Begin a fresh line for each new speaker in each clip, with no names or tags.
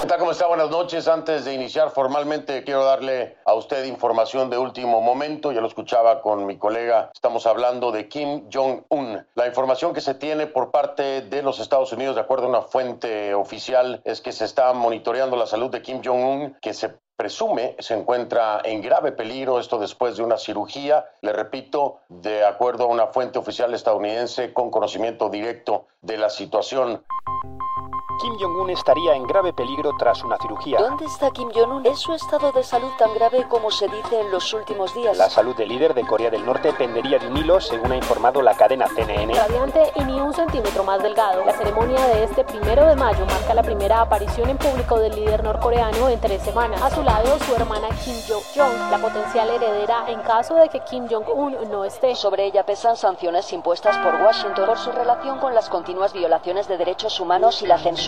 ¿Qué tal? ¿Cómo está? Buenas noches. Antes de iniciar formalmente, quiero darle a usted información de último momento. Ya lo escuchaba con mi colega. Estamos hablando de Kim Jong-un. La información que se tiene por parte de los Estados Unidos, de acuerdo a una fuente oficial, es que se está monitoreando la salud de Kim Jong-un, que se presume se encuentra en grave peligro, esto después de una cirugía, le repito, de acuerdo a una fuente oficial estadounidense con conocimiento directo de la situación.
Kim Jong-un estaría en grave peligro tras una cirugía.
¿Dónde está Kim Jong-un? ¿Es su estado de salud tan grave como se dice en los últimos días?
La salud del líder de Corea del Norte pendería de un hilo, según ha informado la cadena CNN.
Radiante y ni un centímetro más delgado. La ceremonia de este primero de mayo marca la primera aparición en público del líder norcoreano en tres semanas. A su lado, su hermana Kim Jong-jong, la potencial heredera en caso de que Kim Jong-un no esté.
Sobre ella pesan sanciones impuestas por Washington por su relación con las continuas violaciones de derechos humanos y la censura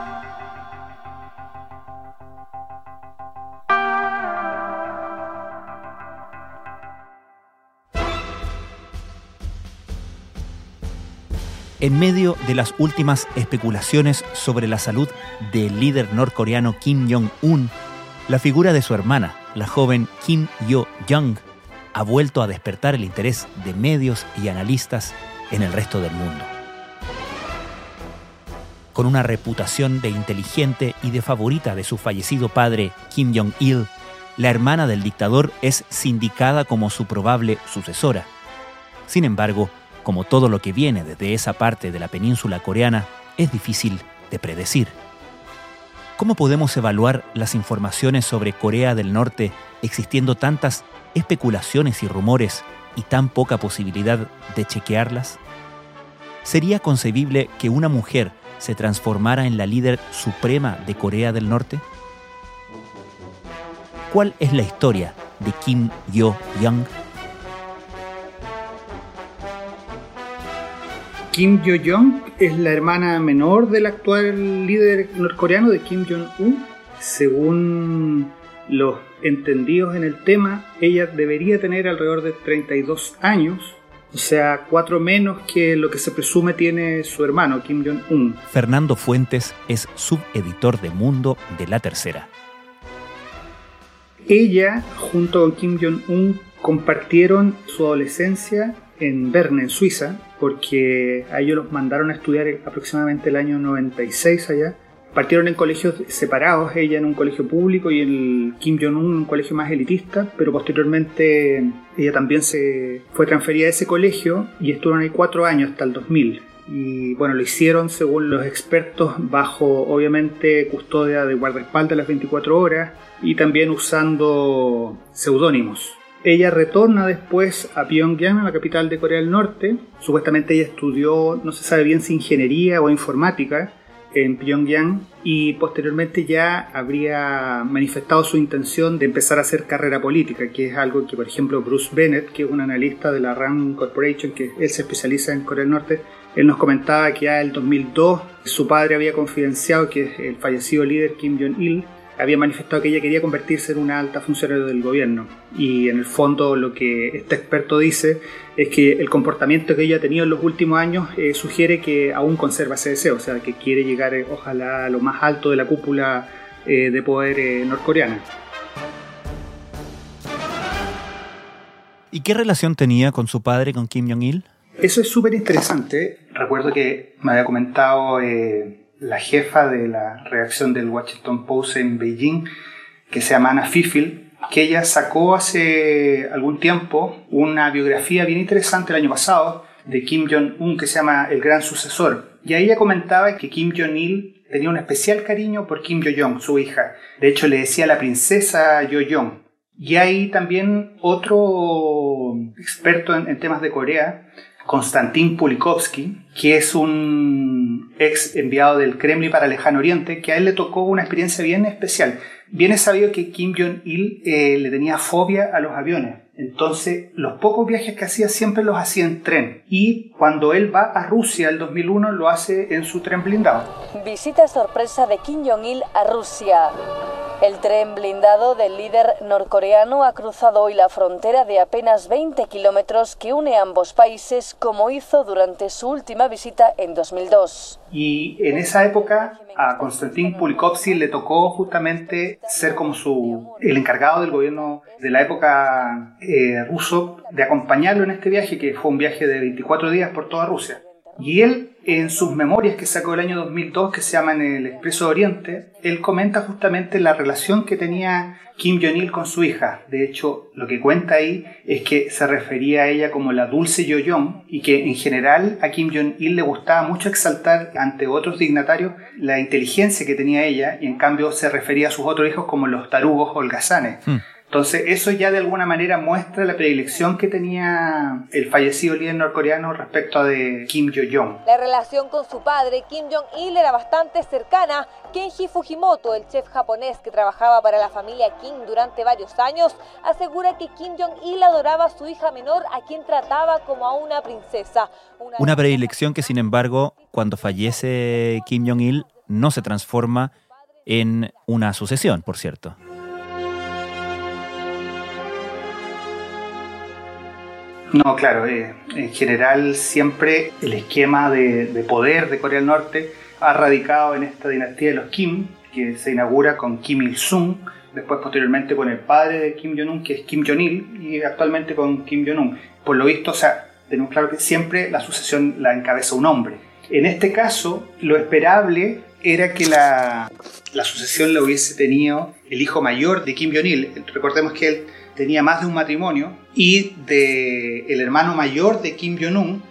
En medio de las últimas especulaciones sobre la salud del líder norcoreano Kim Jong-un, la figura de su hermana, la joven Kim Yo-jong, ha vuelto a despertar el interés de medios y analistas en el resto del mundo. Con una reputación de inteligente y de favorita de su fallecido padre Kim Jong-il, la hermana del dictador es sindicada como su probable sucesora. Sin embargo, como todo lo que viene desde esa parte de la península coreana, es difícil de predecir. ¿Cómo podemos evaluar las informaciones sobre Corea del Norte existiendo tantas especulaciones y rumores y tan poca posibilidad de chequearlas? ¿Sería concebible que una mujer se transformara en la líder suprema de Corea del Norte? ¿Cuál es la historia de Kim Yo-young?
Kim Yo-jong es la hermana menor del actual líder norcoreano de Kim Jong-un. Según los entendidos en el tema, ella debería tener alrededor de 32 años, o sea, cuatro menos que lo que se presume tiene su hermano, Kim Jong-un.
Fernando Fuentes es subeditor de Mundo de la Tercera.
Ella, junto con Kim Jong-un, compartieron su adolescencia en Berne, en Suiza, porque a ellos los mandaron a estudiar aproximadamente el año 96 allá. Partieron en colegios separados, ella en un colegio público y el Kim Jong-un en un colegio más elitista, pero posteriormente ella también se fue transferida a ese colegio y estuvieron ahí cuatro años hasta el 2000. Y bueno, lo hicieron según los expertos bajo obviamente custodia de guardaespaldas las 24 horas y también usando seudónimos. Ella retorna después a Pyongyang, la capital de Corea del Norte. Supuestamente ella estudió, no se sabe bien si ingeniería o informática en Pyongyang y posteriormente ya habría manifestado su intención de empezar a hacer carrera política, que es algo que, por ejemplo, Bruce Bennett, que es un analista de la Rand Corporation, que él se especializa en Corea del Norte, él nos comentaba que ya en el 2002 su padre había confidenciado que el fallecido líder Kim Jong-il había manifestado que ella quería convertirse en una alta funcionaria del gobierno. Y en el fondo lo que este experto dice es que el comportamiento que ella ha tenido en los últimos años eh, sugiere que aún conserva ese deseo, o sea, que quiere llegar eh, ojalá a lo más alto de la cúpula eh, de poder norcoreana.
¿Y qué relación tenía con su padre, con Kim Jong-il?
Eso es súper interesante. Recuerdo que me había comentado la jefa de la redacción del Washington Post en Beijing, que se llama Anna Fifil, que ella sacó hace algún tiempo una biografía bien interesante el año pasado de Kim Jong-un que se llama El Gran Sucesor. Y ahí ella comentaba que Kim Jong-il tenía un especial cariño por Kim Yo-jong, su hija. De hecho, le decía la princesa Yo-jong. Y hay también otro experto en, en, temas de Corea, Konstantin Pulikovsky, que es un ex enviado del Kremlin para Lejano Oriente, que a él le tocó una experiencia bien especial. Bien es sabido que Kim Jong-il eh, le tenía fobia a los aviones. Entonces, los pocos viajes que hacía siempre los hacía en tren. Y cuando él va a Rusia el 2001, lo hace en su tren blindado.
Visita sorpresa de Kim Jong-il a Rusia. El tren blindado del líder norcoreano ha cruzado hoy la frontera de apenas 20 kilómetros que une ambos países, como hizo durante su última visita en 2002.
Y en esa época a Konstantin Pulikovsky le tocó justamente ser como su el encargado del gobierno de la época eh, ruso de acompañarlo en este viaje, que fue un viaje de 24 días por toda Rusia. Y él, en sus memorias que sacó el año 2002, que se llaman El Expreso de Oriente, él comenta justamente la relación que tenía Kim Jong-il con su hija. De hecho, lo que cuenta ahí es que se refería a ella como la dulce Yoyong y que en general a Kim Jong-il le gustaba mucho exaltar ante otros dignatarios la inteligencia que tenía ella y en cambio se refería a sus otros hijos como los tarugos holgazanes. Hmm. Entonces, eso ya de alguna manera muestra la predilección que tenía el fallecido líder norcoreano respecto a de Kim Jong-un.
La relación con su padre, Kim Jong-il, era bastante cercana. Kenji Fujimoto, el chef japonés que trabajaba para la familia Kim durante varios años, asegura que Kim Jong-il adoraba a su hija menor, a quien trataba como a una princesa.
Una, una predilección que, sin embargo, cuando fallece Kim Jong-il, no se transforma en una sucesión, por cierto.
No, claro, eh, en general siempre el esquema de, poder de Corea del Norte ha radicado en esta dinastía de los Kim, que se inaugura con Kim Il-sung, después posteriormente con el padre de Kim Jong-un, que es Kim Jong-il, y actualmente con Kim Jong-un. Por lo visto, o sea, tenemos claro que siempre la sucesión la encabeza un hombre. En este caso, lo esperable era que la, la sucesión la hubiese tenido el hijo mayor de Kim Jong-il. Recordemos que él tenía más de un matrimonio y el hermano mayor de Kim Jong-un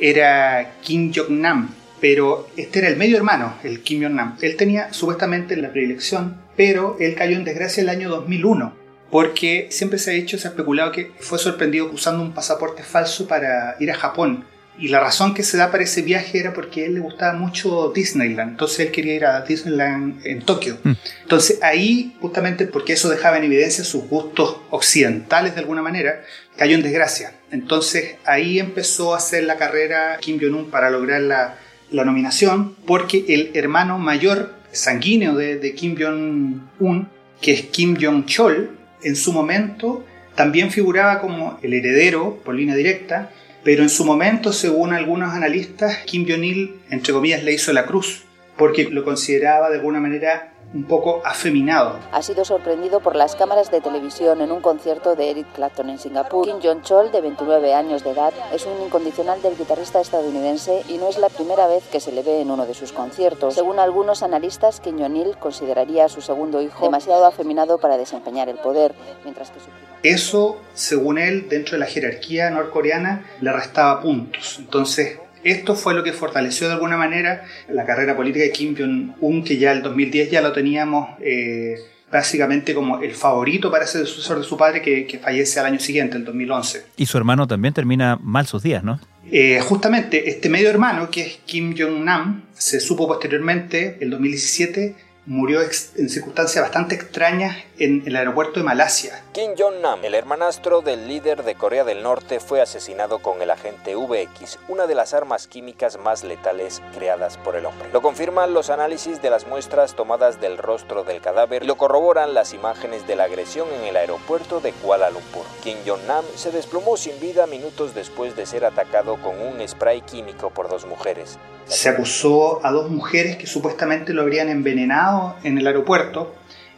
era Kim Jong-nam, pero este era el medio hermano, el Kim Jong-nam. Él tenía supuestamente la predilección, pero él cayó en desgracia el año 2001 porque siempre se ha dicho, se ha especulado que fue sorprendido usando un pasaporte falso para ir a Japón y la razón que se da para ese viaje era porque a él le gustaba mucho Disneyland. Entonces él quería ir a Disneyland en Tokio. Mm. Entonces ahí, justamente porque eso dejaba en evidencia sus gustos occidentales de alguna manera, cayó en desgracia. Entonces ahí empezó a hacer la carrera Kim Jong-un para lograr la, nominación, porque el hermano mayor sanguíneo de, de Kim Jong-un, que es Kim Jong-chol, en su momento también figuraba como el heredero por línea directa pero en su momento, según algunos analistas, Kim Jong-il, entre comillas, le hizo la cruz, porque lo consideraba de alguna manera un poco afeminado.
Ha sido sorprendido por las cámaras de televisión en un concierto de Eric Clapton en Singapur. Kim Jong-chol, de 29 años de edad, es un incondicional del guitarrista estadounidense y no es la primera vez que se le ve en uno de sus conciertos. Según algunos analistas, Kim Jong-il consideraría a su segundo hijo demasiado afeminado para desempeñar el poder, mientras que su
eso, según él, dentro de la jerarquía norcoreana, le restaba puntos. Entonces, esto fue lo que fortaleció de alguna manera la carrera política de Kim Jong-un, que ya el 2010 ya lo teníamos eh, básicamente como el favorito para ser el sucesor de su padre, que, fallece al año siguiente, el 2011.
Y su hermano también termina mal sus días, ¿no?
Eh, justamente este medio hermano, que es Kim Jong-nam, se supo posteriormente, el 2017, murió en circunstancias bastante extrañas en el aeropuerto de Malasia.
Kim Jong-nam, el hermanastro del líder de Corea del Norte, fue asesinado con el agente VX, una de las armas químicas más letales creadas por el hombre. Lo confirman los análisis de las muestras tomadas del rostro del cadáver y lo corroboran las imágenes de la agresión en el aeropuerto de Kuala Lumpur. Kim Jong-nam se desplomó sin vida minutos después de ser atacado con un spray químico por dos mujeres.
Se acusó a dos mujeres que supuestamente lo habrían envenenado en el aeropuerto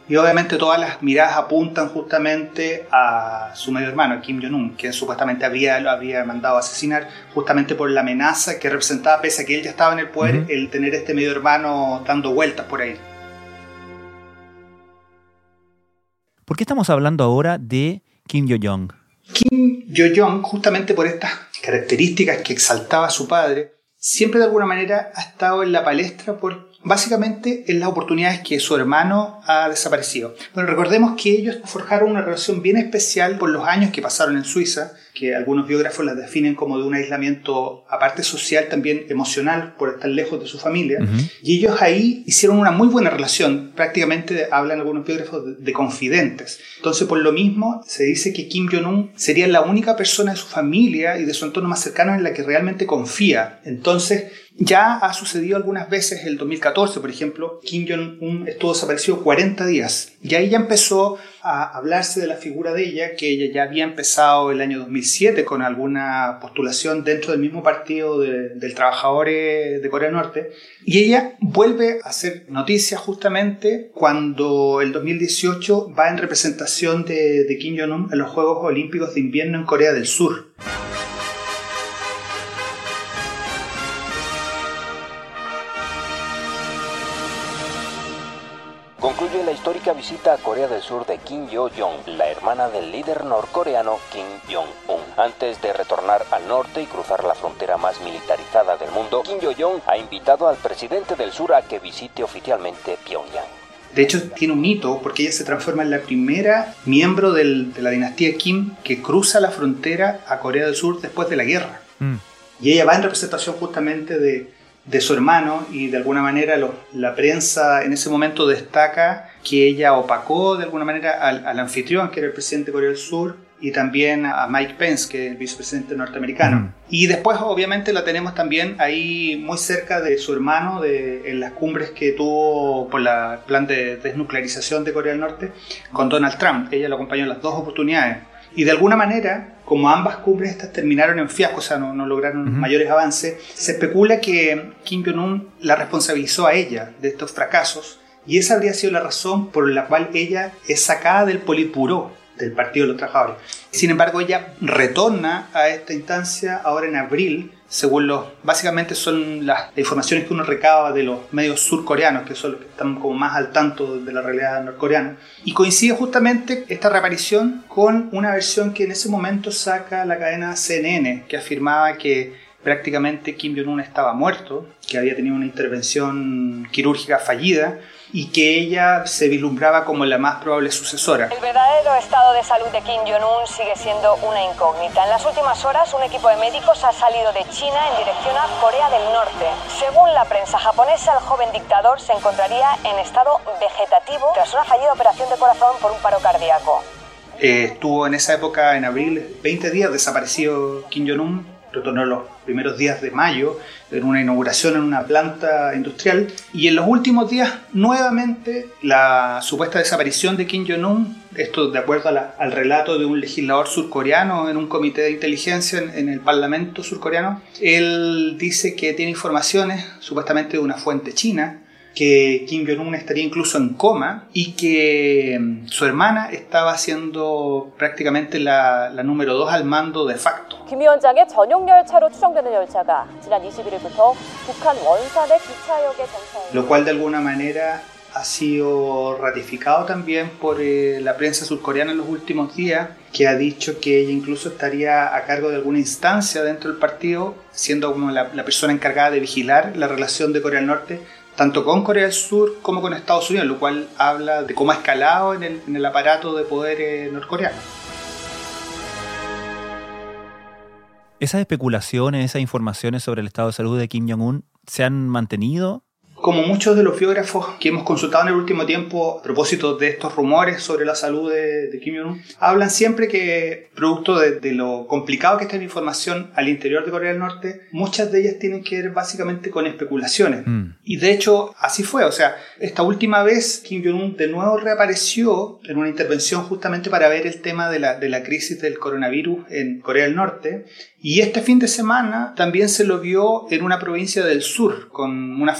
y obviamente todas las miradas apuntan justamente a su medio hermano, Kim Jong-un, que supuestamente habría, lo habría mandado a asesinar justamente por la amenaza que representaba, pese a que él ya estaba en el poder, el tener este medio hermano dando vueltas por ahí.
¿Por qué estamos hablando ahora de Kim Jong-un?
Kim Jong-un, justamente por estas características que exaltaba a su padre, siempre de alguna manera ha estado en la palestra por básicamente en las oportunidades que su hermano ha desaparecido. Bueno, recordemos que ellos forjaron una relación bien especial por los años que pasaron en Suiza, que algunos biógrafos la definen como de un aislamiento, aparte social, también emocional, por estar lejos de su familia. Y ellos ahí hicieron una muy buena relación, prácticamente hablan algunos biógrafos de, de confidentes. Entonces, por lo mismo, se dice que Kim Jong-un sería la única persona de su familia y de su entorno más cercano en la que realmente confía. Entonces, ya ha sucedido algunas veces, el 2014, por ejemplo, Kim Jong-un estuvo desaparecido 40 días. Y ahí ya empezó a hablarse de la figura de ella, que ella ya había empezado el año 2007 con alguna postulación dentro del mismo partido del Trabajadores de Corea del Norte. Y ella vuelve a hacer noticia justamente cuando el 2018 va en representación de, de Kim Jong-un en los Juegos Olímpicos de Invierno en Corea del Sur.
Visita a Corea del Sur de Kim Yo-jong, la hermana del líder norcoreano Kim Jong-un. Antes de retornar al norte y cruzar la frontera más militarizada del mundo, Kim Yo-jong ha invitado al presidente del sur a que visite oficialmente Pyongyang.
De hecho, tiene un hito porque ella se transforma en la primera miembro del- de la dinastía Kim que cruza la frontera a Corea del Sur después de la guerra.
Mm.
Y ella va en representación justamente de, de su hermano y de alguna manera lo- la prensa en ese momento destaca que ella opacó de alguna manera al, al anfitrión, que era el presidente de Corea del Sur, y también a Mike Pence, que es el vicepresidente norteamericano. Y después obviamente la tenemos también ahí muy cerca de su hermano de, en las cumbres que tuvo por el plan de desnuclearización de Corea del Norte con Donald Trump. Ella lo acompañó en las dos oportunidades. Y de alguna manera, como ambas cumbres estas terminaron en fiasco, o sea, no, no lograron mayores avances, se especula que Kim Jong-un la responsabilizó a ella de estos fracasos y esa habría sido la razón por la cual ella es sacada del Politburó del Partido de los Trabajadores. Sin embargo, ella retorna a esta instancia ahora en abril, según los... Básicamente son las informaciones que uno recaba de los medios surcoreanos, que son los que están como más al tanto de la realidad norcoreana. Y coincide justamente esta reaparición con una versión que en ese momento saca la cadena CNN, que afirmaba que prácticamente Kim Jong-un estaba muerto, que había tenido una intervención quirúrgica fallida y que ella se vislumbraba como la más probable sucesora.
El verdadero estado de salud de Kim Jong-un sigue siendo una incógnita. En las últimas horas, un equipo de médicos ha salido de China en dirección a Corea del Norte. Según la prensa japonesa, el joven dictador se encontraría en estado vegetativo tras una fallida operación de corazón por un paro cardíaco.
Eh, estuvo en esa época, en abril, 20 días desaparecido Kim Jong-un, retornó los primeros días de mayo en una inauguración en una planta industrial y en los últimos días nuevamente la supuesta desaparición de Kim Jong-un, esto de acuerdo la- al relato de un legislador surcoreano en un comité de inteligencia en, en el parlamento surcoreano, él dice que tiene informaciones supuestamente de una fuente china que Kim Jong-un estaría incluso en coma y que mm, su hermana estaba siendo prácticamente la, la número dos al mando de facto.
김 위원장의 전용 열차로 추정되는 열차가 지난 21일부터 북한 원산의 기차역에 정차해
lo cual de alguna manera ha sido ratificado también por eh, la prensa surcoreana en los últimos días, que ha dicho que ella incluso estaría a cargo de alguna instancia dentro del partido, siendo como la, la persona encargada de vigilar la relación de Corea del Norte tanto con Corea del Sur como con Estados Unidos, lo cual habla de cómo ha escalado en el, en el aparato de poder eh, norcoreano.
¿Esas especulaciones, esas informaciones sobre el estado de salud de Kim Jong-un se han mantenido?
Como muchos de los biógrafos que hemos consultado en el último tiempo a propósito de estos rumores sobre la salud de, de Kim Jong-un, hablan siempre que, producto de, de lo complicado que está la información al interior de Corea del Norte, muchas de ellas tienen que ver básicamente con especulaciones.
Mm.
Y de hecho, así fue. O sea, esta última vez Kim Jong-un de nuevo reapareció en una intervención justamente para ver el tema de la, de la crisis del coronavirus en Corea del Norte. Y este fin de semana también se lo vio en una provincia del sur, con unas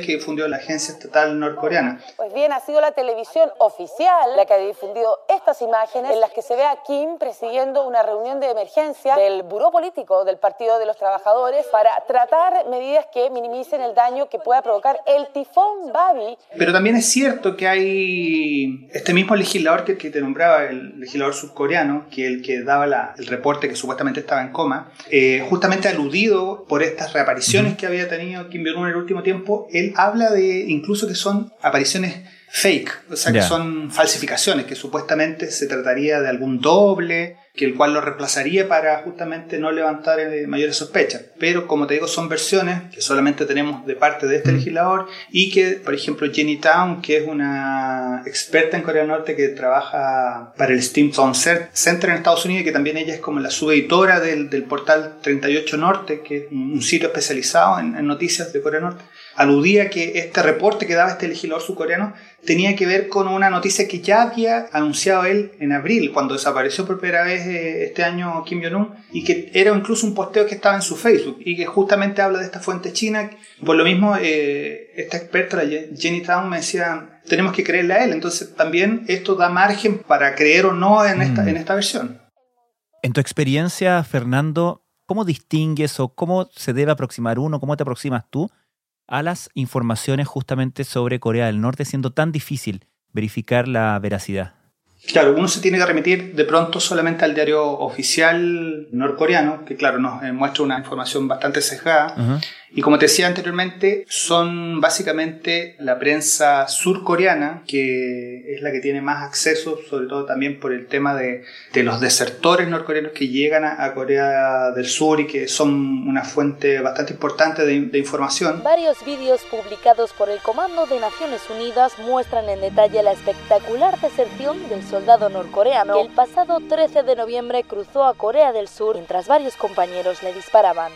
que difundió la agencia estatal norcoreana.
Pues bien, ha sido la televisión oficial la que ha difundido estas imágenes en las que se ve a Kim presidiendo una reunión de emergencia del Buró Político del Partido de los Trabajadores para tratar medidas que minimicen el daño que pueda provocar el tifón Babi.
Pero también es cierto que hay este mismo legislador que, que te nombraba, el legislador surcoreano, que el que daba la- el reporte que supuestamente estaba en coma, eh, justamente aludido por estas reapariciones que había tenido Kim Jong-un en el último tiempo, él habla de incluso que son apariciones fake, o sea, que son falsificaciones, que supuestamente se trataría de algún doble, que el cual lo reemplazaría para justamente no levantar eh, mayores sospechas. Pero como te digo, son versiones que solamente tenemos de parte de este mm. legislador y que, por ejemplo, Jenny Town, que es una experta en Corea del Norte que trabaja para el Steam Zone Center en Estados Unidos y que también ella es como la subeditora del, del portal 38 Norte, que es un sitio especializado en, en noticias de Corea del Norte aludía que este reporte que daba este legislador surcoreano tenía que ver con una noticia que ya había anunciado él en abril, cuando desapareció por primera vez eh, este año Kim Jong-un, y que era incluso un posteo que estaba en su Facebook, y que justamente habla de esta fuente china. Por lo mismo, eh, esta experta, Jenny Town, me decía, tenemos que creerle a él, entonces también esto da margen para creer o no en esta, mm. en esta versión.
En tu experiencia, Fernando, ¿cómo distingues o cómo se debe aproximar uno, cómo te aproximas tú a las informaciones justamente sobre Corea del Norte, siendo tan difícil verificar la veracidad?
Claro, uno se tiene que remitir de pronto solamente al diario oficial norcoreano, que claro, nos eh, muestra una información bastante sesgada. Y como te decía anteriormente, son básicamente la prensa surcoreana, que es la que tiene más acceso, sobre todo también por el tema de, de los desertores norcoreanos que llegan a, Corea del Sur y que son una fuente bastante importante de, de información.
Varios vídeos publicados por el Comando de Naciones Unidas muestran en detalle la espectacular deserción del soldado norcoreano que el pasado 13 de noviembre cruzó a Corea del Sur mientras varios compañeros le disparaban.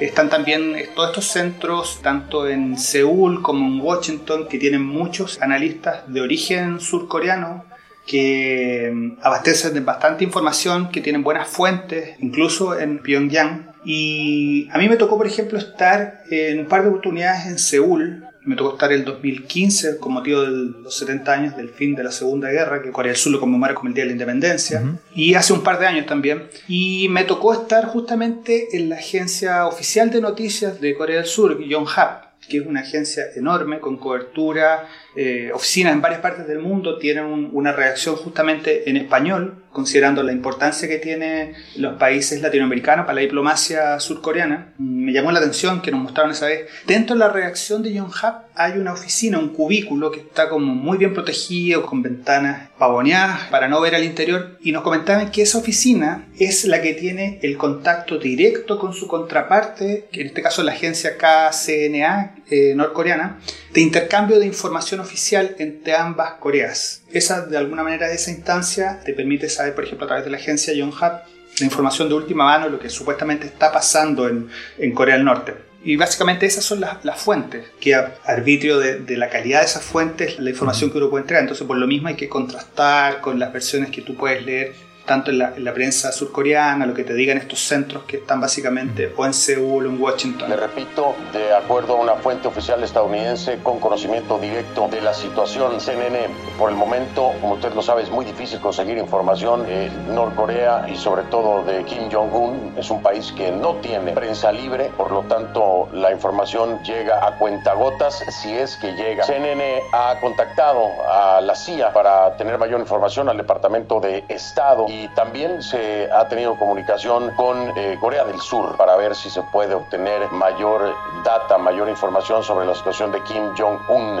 Están también todos estos centros, tanto en Seúl como en Washington, que tienen muchos analistas de origen surcoreano que mm, abastecen de bastante información, que tienen buenas fuentes, incluso en Pyongyang. Y a mí me tocó, por ejemplo, estar en un par de oportunidades en Seúl, me tocó estar el 2015 con motivo de los 70 años del fin de la Segunda Guerra, que Corea del Sur lo conmemora como el Día de la Independencia, y hace un par de años también. Y me tocó estar justamente en la agencia oficial de noticias de Corea del Sur, Yonhap, que es una agencia enorme con cobertura eh, oficinas en varias partes del mundo tienen una reacción justamente en español, considerando la importancia que tienen los países latinoamericanos para la diplomacia surcoreana. Me llamó la atención que nos mostraron esa vez. Dentro de la reacción de Yonhap hay una oficina, un cubículo que está como muy bien protegido, con ventanas pavoneadas para no ver al interior, y nos comentaban que esa oficina es la que tiene el contacto directo con su contraparte, que en este caso la agencia KCNA eh, norcoreana, de intercambio de información oficial entre ambas Coreas. Esa, de alguna manera, esa instancia te permite saber, por ejemplo, a través de la agencia Yonhap, la información de última mano, lo que supuestamente está pasando en, en Corea del Norte. Y básicamente esas son las, las fuentes, que a arbitrio de, de, la calidad de esas fuentes, la información que uno puede entregar. Entonces, por lo mismo hay que contrastar con las versiones que tú puedes leer tanto en la, en la, prensa surcoreana, lo que te digan estos centros que están básicamente o en Seúl o en Washington.
Le repito, de acuerdo a una fuente oficial estadounidense con conocimiento directo de la situación, CNN, por el momento, como usted lo sabe, es muy difícil conseguir información. Eh, Norcorea y sobre todo de Kim Jong-un es un país que no tiene prensa libre, por lo tanto la información llega a cuentagotas si es que llega. CNN ha contactado a la CIA para tener mayor información al Departamento de Estado y también se ha tenido comunicación con eh, Corea del Sur para ver si se puede obtener mayor data, mayor información sobre la situación de Kim Jong-un.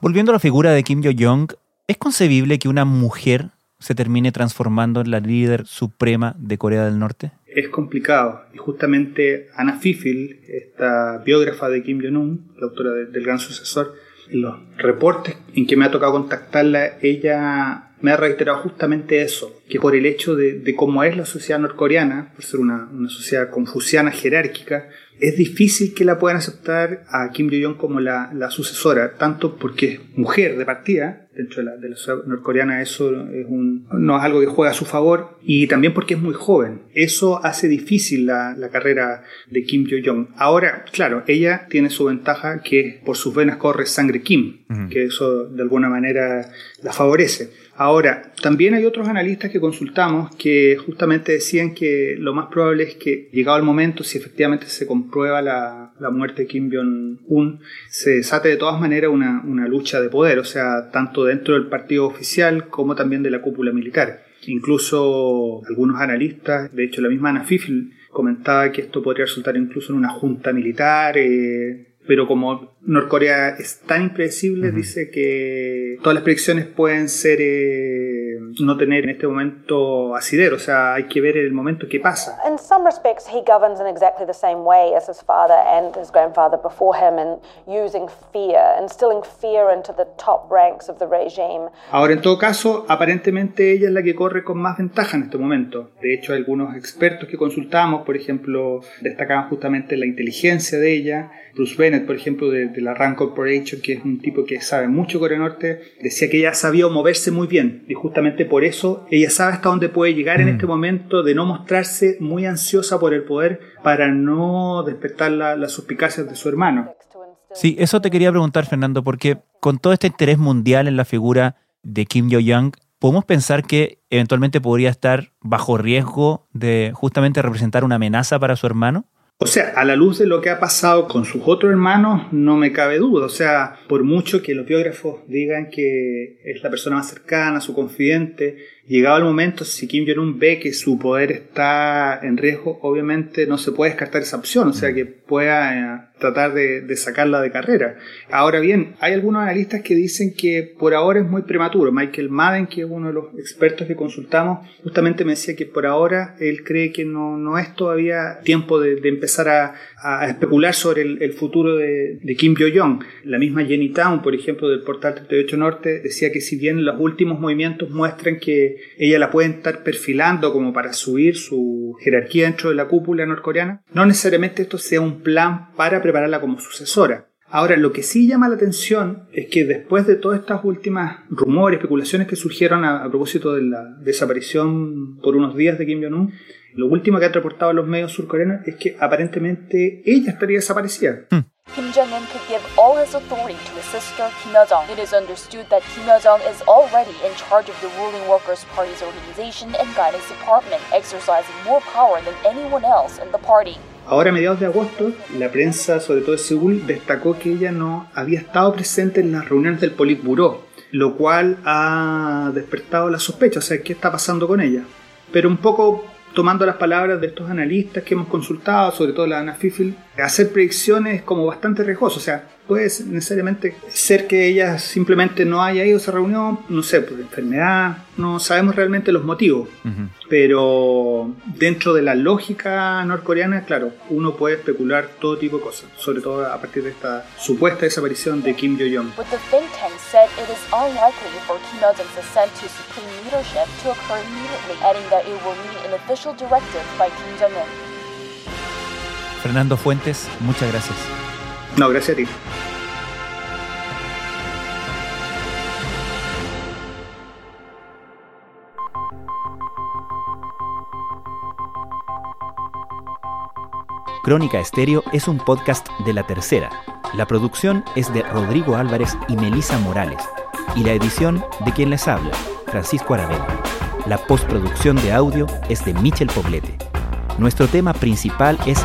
Volviendo a la figura de Kim Jong-un, ¿es concebible que una mujer se termine transformando en la líder suprema de Corea del Norte?
Es complicado. Y justamente Anna Fifil, esta biógrafa de Kim Jong-un, la autora del gran sucesor, los reportes en que me ha tocado contactarla, ella me ha reiterado justamente eso, que por el hecho de, cómo es la sociedad norcoreana, por ser una, una sociedad confuciana jerárquica, es difícil que la puedan aceptar a Kim Jong-un como la, la, sucesora, tanto porque es mujer de partida, dentro de la, de la sociedad norcoreana eso es un, no es algo que juega a su favor, y también porque es muy joven. Eso hace difícil la, la carrera de Kim Jong-un. Ahora, claro, ella tiene su ventaja que por sus venas corre sangre Kim, que eso de alguna manera la favorece. Ahora, también hay otros analistas que consultamos que justamente decían que lo más probable es que, llegado el momento, si efectivamente se comprueba la, la muerte de Kim Jong-un, se desate de todas maneras una, una lucha de poder, o sea, tanto dentro del partido oficial como también de la cúpula militar. Incluso algunos analistas, de hecho la misma Ana Fifil, comentaba que esto podría resultar incluso en una junta militar, eh, pero como Norcorea es tan impredecible, dice que todas las predicciones pueden ser eh, no tener en este momento asidero, o sea, hay que ver el momento que pasa.
In some respects, he governs in exactly the same way as his father and his grandfather before him, and using fear, instilling fear into the top ranks of the regime.
Ahora, en todo caso, aparentemente ella es la que corre con más ventaja en este momento. De hecho, algunos expertos que consultamos, por ejemplo, destacaban justamente la inteligencia de ella. Bruce Bennett, por ejemplo, de, de la Rand Corporation, que es un tipo que sabe mucho Corea Norte, decía que ella sabía moverse muy bien y justamente por eso ella sabe hasta dónde puede llegar en este momento de no mostrarse muy ansiosa por el poder para no despertar la- las suspicacias de su hermano.
Sí, eso te quería preguntar, Fernando, porque con todo este interés mundial en la figura de Kim Yo-young, ¿podemos pensar que eventualmente podría estar bajo riesgo de justamente representar una amenaza para su hermano?
O sea, a la luz de lo que ha pasado con sus otros hermanos, no me cabe duda. O sea, por mucho que los biógrafos digan que es la persona más cercana, su confidente, llegado el momento, si Kim Jong-un ve que su poder está en riesgo, obviamente no se puede descartar esa opción, o sea, que pueda eh, tratar de, sacarla de carrera. Ahora bien, hay algunos analistas que dicen que por ahora es muy prematuro. Michael Madden, que es uno de los expertos que consultamos, justamente me decía que por ahora él cree que no, no es todavía tiempo de empezar a, a especular sobre el, futuro de, de Kim Yo-jong. La misma Jenny Town, por ejemplo, del portal 38 Norte, decía que si bien los últimos movimientos muestran que ella la pueden estar perfilando como para subir su jerarquía dentro de la cúpula norcoreana, no necesariamente esto sea un plan para prepararla como sucesora. Ahora, lo que sí llama la atención es que después de todas estas últimas rumores, especulaciones que surgieron a, a propósito de la desaparición por unos días de Kim Jong-un, lo último que han reportado los medios surcoreanos es que aparentemente ella estaría desaparecida.
Kim Jong Un could give all his authority to his sister Kim Yo Jong. It is understood that Kim Yo Jong is already in charge of the ruling Workers' Party's organization and guidance department, exercising more power than anyone else in the party.
Ahora, a mediados de agosto, la prensa, sobre todo de Seúl, destacó que ella no había estado presente en las reuniones del Politburó, lo cual ha despertado la sospecha, o sea, ¿qué está pasando con ella? Pero un poco tomando las palabras de estos analistas que hemos consultado, sobre todo la Ana Fifil, hacer predicciones es como bastante riesgoso, o sea, puede necesariamente ser que ella simplemente no haya ido a esa reunión, no sé, por enfermedad, no sabemos realmente los motivos. Pero dentro de la lógica norcoreana, claro, uno puede especular todo tipo de cosas, sobre todo a partir de esta supuesta desaparición de Kim Yo-jong.
Fernando Fuentes, muchas gracias.
No, gracias a ti.
Crónica Estéreo es un podcast de La Tercera. La producción es de Rodrigo Álvarez y Melisa Morales. Y la edición de quien les habla, Francisco Aravena. La postproducción de audio es de Michel Poblete. Nuestro tema principal es